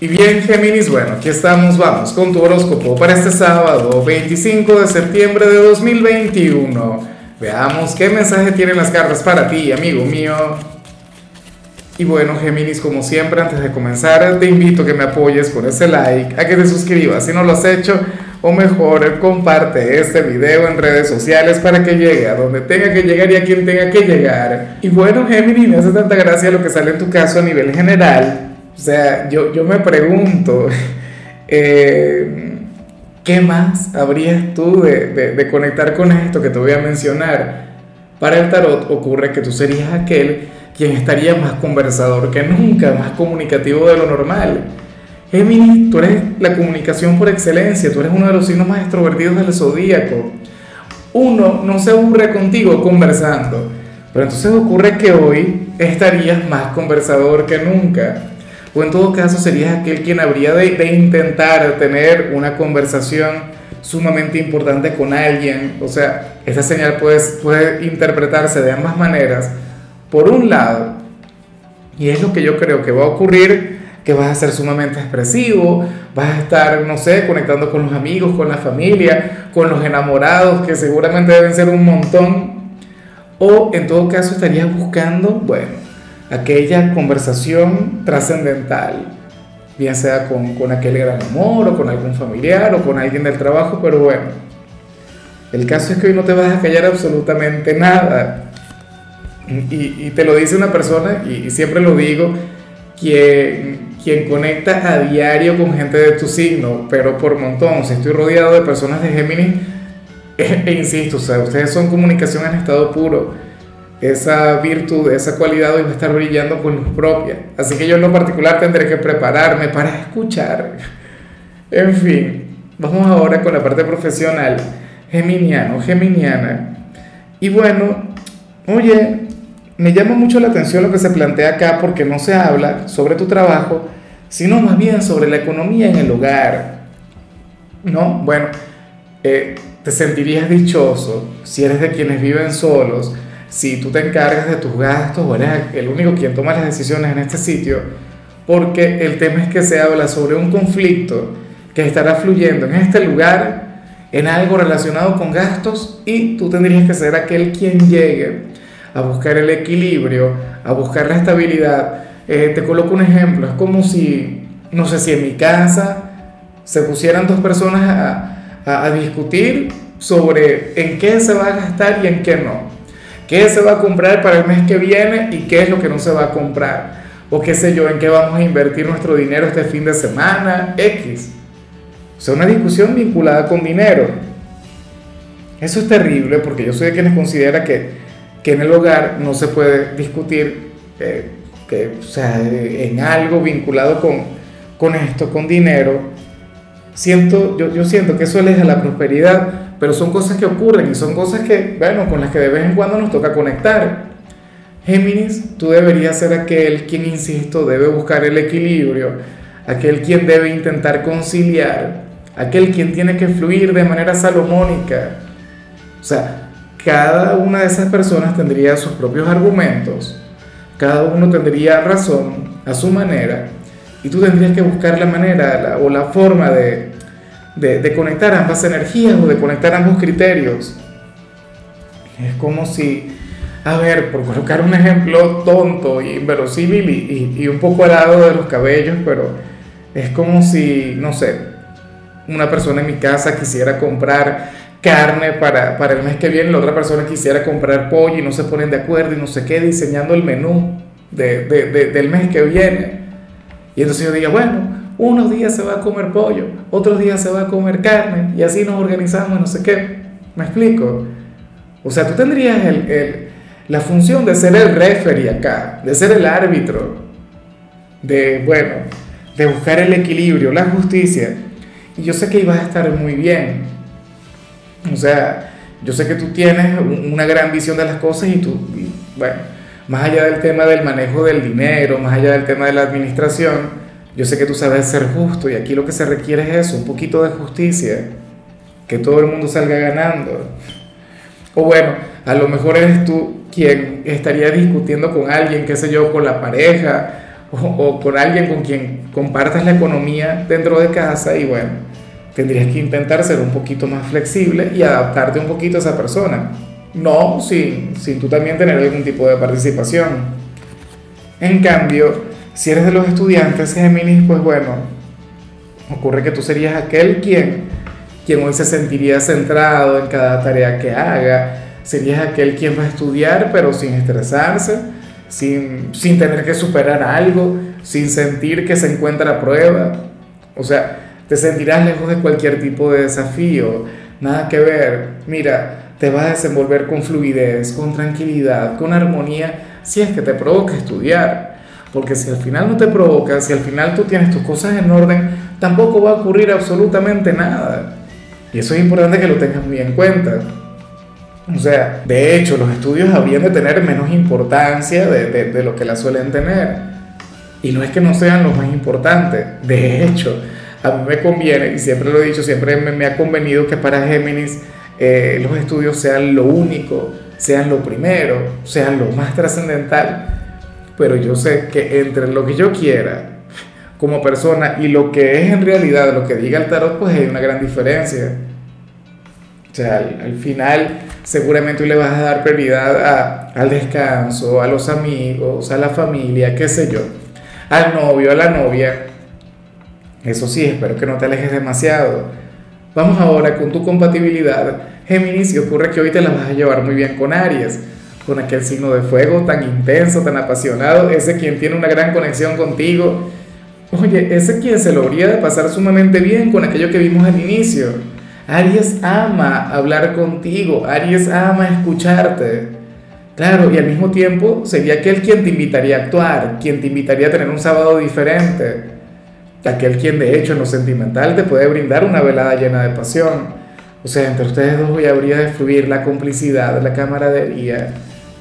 Y bien, Géminis, bueno, aquí estamos, vamos con tu horóscopo para este sábado, 25 de septiembre de 2021. Veamos qué mensaje tienen las cartas para ti, amigo mío. Y bueno, Géminis, como siempre, antes de comenzar, te invito a que me apoyes con ese like, a que te suscribas si no lo has hecho, o mejor, comparte este video en redes sociales para que llegue a donde tenga que llegar y a quien tenga que llegar. Y bueno, Géminis, me hace tanta gracia lo que sale en tu caso a nivel general o sea, yo, yo me pregunto, eh, ¿qué más habrías tú de, de, de, conectar con esto que te voy a mencionar? Para el tarot ocurre que tú serías aquel quien estaría más conversador que nunca, más comunicativo de lo normal. Géminis, tú eres la comunicación por excelencia, tú eres uno de los signos más extrovertidos del zodíaco. Uno no se aburre contigo conversando, pero entonces ocurre que hoy estarías más conversador que nunca o en todo caso serías aquel quien habría de, intentar tener una conversación sumamente importante con alguien. O sea, esa señal puede, puede interpretarse de ambas maneras. Por un lado, y es lo que yo creo que va a ocurrir, que vas a ser sumamente expresivo, vas a estar, no sé, conectando con los amigos, con la familia, con los enamorados, que seguramente deben ser un montón. O en todo caso estarías buscando, bueno, aquella conversación trascendental, bien sea con, con, aquel gran amor o con algún familiar o con alguien del trabajo, pero bueno, el caso es que hoy no te vas a callar absolutamente nada. Y, y te lo dice una persona, y, siempre lo digo, quien, quien conecta a diario con gente de tu signo, pero por montón, si estoy rodeado de personas de Géminis, e, e insisto, o sea, ustedes son comunicación en estado puro esa virtud, esa cualidad hoy va a estar brillando con luz propia. Así que yo en lo particular tendré que prepararme para escuchar. En fin, vamos ahora con la parte profesional. Geminiano, geminiana. Y bueno, oye, me llama mucho la atención lo que se plantea acá porque no se habla sobre tu trabajo, sino más bien sobre la economía en el hogar. ¿No? Bueno, eh, te sentirías dichoso si eres de quienes viven solos si tú te encargas de tus gastos o eres el único quien toma las decisiones en este sitio, porque el tema es que se habla sobre un conflicto que estará fluyendo en este lugar en algo relacionado con gastos y tú tendrías que ser aquel quien llegue a buscar el equilibrio, a buscar la estabilidad. Eh, te coloco un ejemplo, es como si, no sé si en mi casa se pusieran dos personas a, a, a discutir sobre en qué se va a gastar y en qué no qué se va a comprar para el mes que viene y qué es lo que no se va a comprar. O qué sé yo, en qué vamos a invertir nuestro dinero este fin de semana, X. O sea, una discusión vinculada con dinero. Eso es terrible porque yo soy de quienes considera que, que en el hogar no se puede discutir eh, que, o sea, en algo vinculado con, con esto, con dinero. Siento, yo, yo siento que eso aleja la prosperidad pero son cosas que ocurren y son cosas que, bueno, con las que de vez en cuando nos toca conectar. Géminis, tú deberías ser aquel quien, insisto, debe buscar el equilibrio, aquel quien debe intentar conciliar, aquel quien tiene que fluir de manera salomónica. O sea, cada una de esas personas tendría sus propios argumentos, cada uno tendría razón a su manera, y tú tendrías que buscar la manera o la forma de de, conectar ambas energías o de conectar ambos criterios. Es como si, a ver, por colocar un ejemplo tonto y inverosímil y, y, un poco helado de los cabellos, pero es como si, no sé, una persona en mi casa quisiera comprar carne para, para el mes que viene, la otra persona quisiera comprar pollo y no se ponen de acuerdo y no sé qué, diseñando el menú de, de, del mes que viene. Y entonces yo diga, bueno, unos días se va a comer pollo, otros días se va a comer carne y así nos organizamos, no sé qué. ¿Me explico? O sea, tú tendrías el, la función de ser el referee acá, de ser el árbitro, de, bueno, de buscar el equilibrio, la justicia. Y yo sé que ibas a estar muy bien. O sea, yo sé que tú tienes una gran visión de las cosas y tú, bueno, más allá del tema del manejo del dinero, más allá del tema de la administración, yo sé que tú sabes ser justo y aquí lo que se requiere es eso, un poquito de justicia, que todo el mundo salga ganando. O bueno, a lo mejor eres tú quien estaría discutiendo con alguien, qué sé yo, con la pareja o, con alguien con quien compartas la economía dentro de casa y bueno, tendrías que intentar ser un poquito más flexible y adaptarte un poquito a esa persona. No sin, sin tú también tener algún tipo de participación. En cambio, si eres de los estudiantes Géminis, pues bueno, ocurre que tú serías aquel quien, quien hoy se sentiría centrado en cada tarea que haga, serías aquel quien va a estudiar pero sin estresarse, sin, sin tener que superar algo, sin sentir que se encuentra a prueba. O sea, te sentirás lejos de cualquier tipo de desafío, nada que ver. Mira, te vas a desenvolver con fluidez, con tranquilidad, con armonía, si es que te provoca estudiar. Porque si al final no te provoca, si al final tú tienes tus cosas en orden, tampoco va a ocurrir absolutamente nada. Y eso es importante que lo tengas muy en cuenta. O sea, de hecho, los estudios habrían de tener menos importancia de, de, lo que la suelen tener. Y no es que no sean los más importantes. De hecho, a mí me conviene, y siempre lo he dicho, siempre me, me ha convenido que para Géminis eh, los estudios sean lo único, sean lo primero, sean lo más trascendental. Pero yo sé que entre lo que yo quiera como persona y lo que es en realidad lo que diga el tarot, pues hay una gran diferencia. O sea, al, final seguramente le vas a dar prioridad al descanso, a los amigos, a la familia, qué sé yo, al novio, a la novia. Eso sí, espero que no te alejes demasiado. Vamos ahora con tu compatibilidad, Géminis, y ocurre que hoy te la vas a llevar muy bien con Aries, con aquel signo de fuego tan intenso, tan apasionado, ese quien tiene una gran conexión contigo. Oye, ese quien se lo habría de pasar sumamente bien con aquello que vimos al inicio Aries ama hablar contigo, Aries ama escucharte. Claro, y al mismo tiempo sería aquel quien te invitaría a actuar, quien te invitaría a tener un sábado diferente. Aquel quien de hecho en lo sentimental te puede brindar una velada llena de pasión. O sea, entre ustedes dos hoy habría de fluir la complicidad, la camaradería,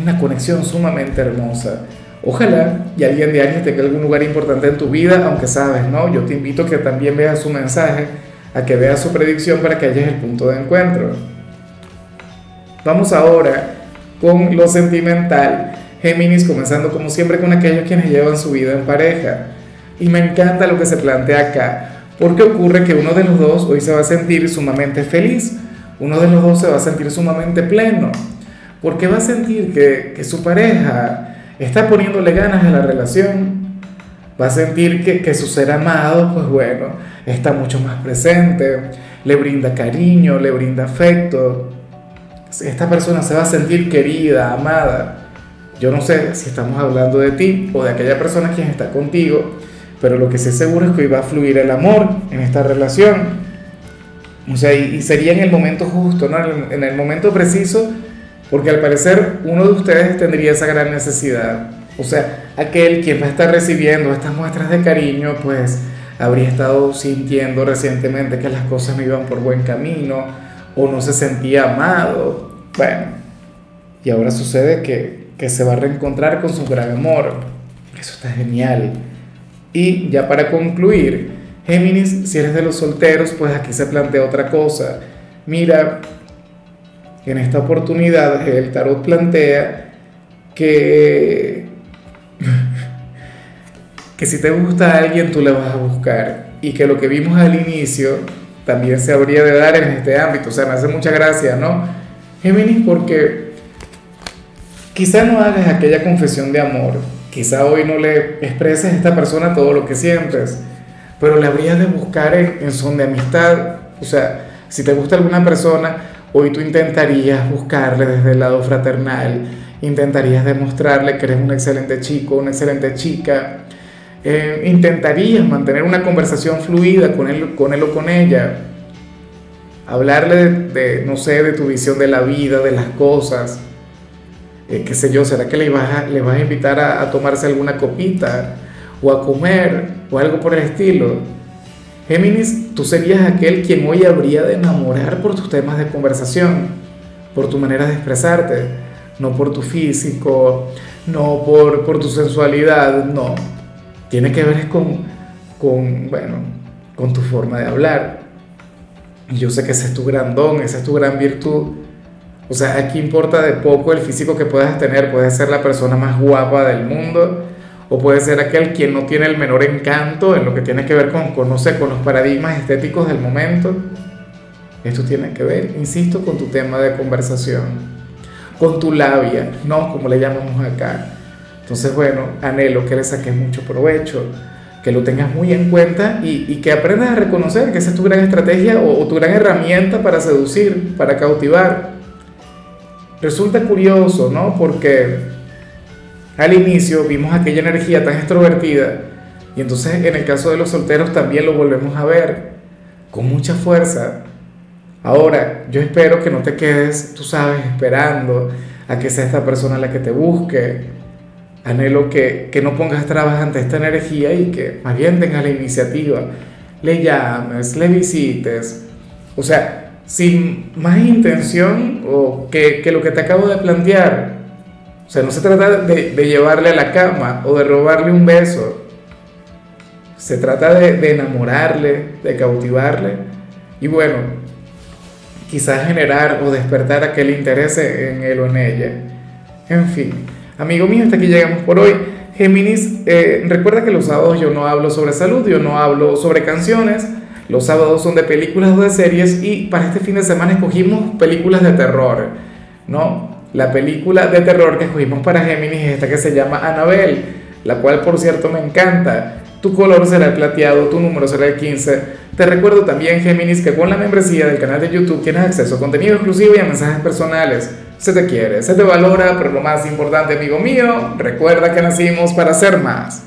una conexión sumamente hermosa. Ojalá y alguien de Aries tenga algún lugar importante en tu vida, aunque sabes, ¿no? Yo te invito a que también veas su mensaje a que veas su predicción para que halles el punto de encuentro. Vamos ahora con lo sentimental. Géminis comenzando como siempre con aquellos quienes llevan su vida en pareja. Y me encanta lo que se plantea acá, porque ocurre que uno de los dos hoy se va a sentir sumamente feliz, uno de los dos se va a sentir sumamente pleno, porque va a sentir que, que su pareja está poniéndole ganas a la relación, va a sentir que, que, su ser amado, pues bueno, está mucho más presente, le brinda cariño, le brinda afecto. Esta persona se va a sentir querida, amada. Yo no sé si estamos hablando de ti o de aquella persona quien está contigo, pero lo que sé seguro es que hoy va a fluir el amor en esta relación. O sea, y, sería en el momento justo, ¿no? en el momento preciso, porque al parecer uno de ustedes tendría esa gran necesidad o sea, aquel quien va a estar recibiendo estas muestras de cariño, pues habría estado sintiendo recientemente que las cosas no iban por buen camino o no se sentía amado. Bueno, y ahora sucede que, que se va a reencontrar con su gran amor. Eso está genial. Y ya para concluir, Géminis, si eres de los solteros, pues aquí se plantea otra cosa. Mira, en esta oportunidad el tarot plantea que que si te gusta alguien tú le vas a buscar y que lo que vimos al inicio también se habría de dar en este ámbito. O sea, me hace mucha gracia, ¿no? Géminis, porque quizá no hagas aquella confesión de amor, quizá hoy no le expreses a esta persona todo lo que sientes, pero le habrías de buscar en, en son de amistad. O sea, si te gusta alguna persona, hoy tú intentarías buscarle desde el lado fraternal, intentarías demostrarle que eres un excelente chico, una excelente chica, eh, intentarías mantener una conversación fluida con él, con él o con ella, hablarle de, no sé, de tu visión de la vida, de las cosas, eh, qué sé yo, ¿será que le vas a, le vas a invitar a, a tomarse alguna copita o a comer o algo por el estilo? Géminis, tú serías aquel quien hoy habría de enamorar por tus temas de conversación, por tu manera de expresarte, no por tu físico, no por, por tu sensualidad, no tiene que ver con, con, bueno, con tu forma de hablar. Y yo sé que ese es tu gran don, esa es tu gran virtud. O sea, aquí importa de poco el físico que puedas tener. Puedes ser la persona más guapa del mundo o puede ser aquel quien no tiene el menor encanto en lo que tiene que ver con, con, no sé, con los paradigmas estéticos del momento. Esto tiene que ver, insisto, con tu tema de conversación, con tu labia, ¿no? Como le llamamos acá. Entonces, bueno, anhelo que le saques mucho provecho, que lo tengas muy en cuenta y, y que aprendas a reconocer que esa es tu gran estrategia o, o tu gran herramienta para seducir, para cautivar. Resulta curioso, ¿no? Porque al inicio vimos aquella energía tan extrovertida y entonces en el caso de los solteros también lo volvemos a ver con mucha fuerza. Ahora, yo espero que no te quedes, tú sabes, esperando a que sea esta persona la que te busque. Anhelo que, que no pongas trabas ante esta energía y que más bien tengas la iniciativa, le llames, le visites. O sea, sin más intención o que, que lo que te acabo de plantear, o sea, no se trata de, de, llevarle a la cama o de robarle un beso. Se trata de, de, enamorarle, de cautivarle. Y bueno, quizás generar o despertar aquel interés en él o en ella. En fin, amigo mío, hasta aquí llegamos por hoy. Géminis, eh, recuerda que los sábados yo no hablo sobre salud, yo no hablo sobre canciones. Los sábados son de películas o de series y para este fin de semana escogimos películas de terror, ¿no? La película de terror que escogimos para Géminis es esta que se llama Annabelle, la cual por cierto me encanta. Tu color será el plateado, tu número será el 15. Te recuerdo también, Géminis, que con la membresía del canal de YouTube tienes acceso a contenido exclusivo y a mensajes personales. Se te quiere, se te valora, pero lo más importante, amigo mío, recuerda que nacimos para ser más.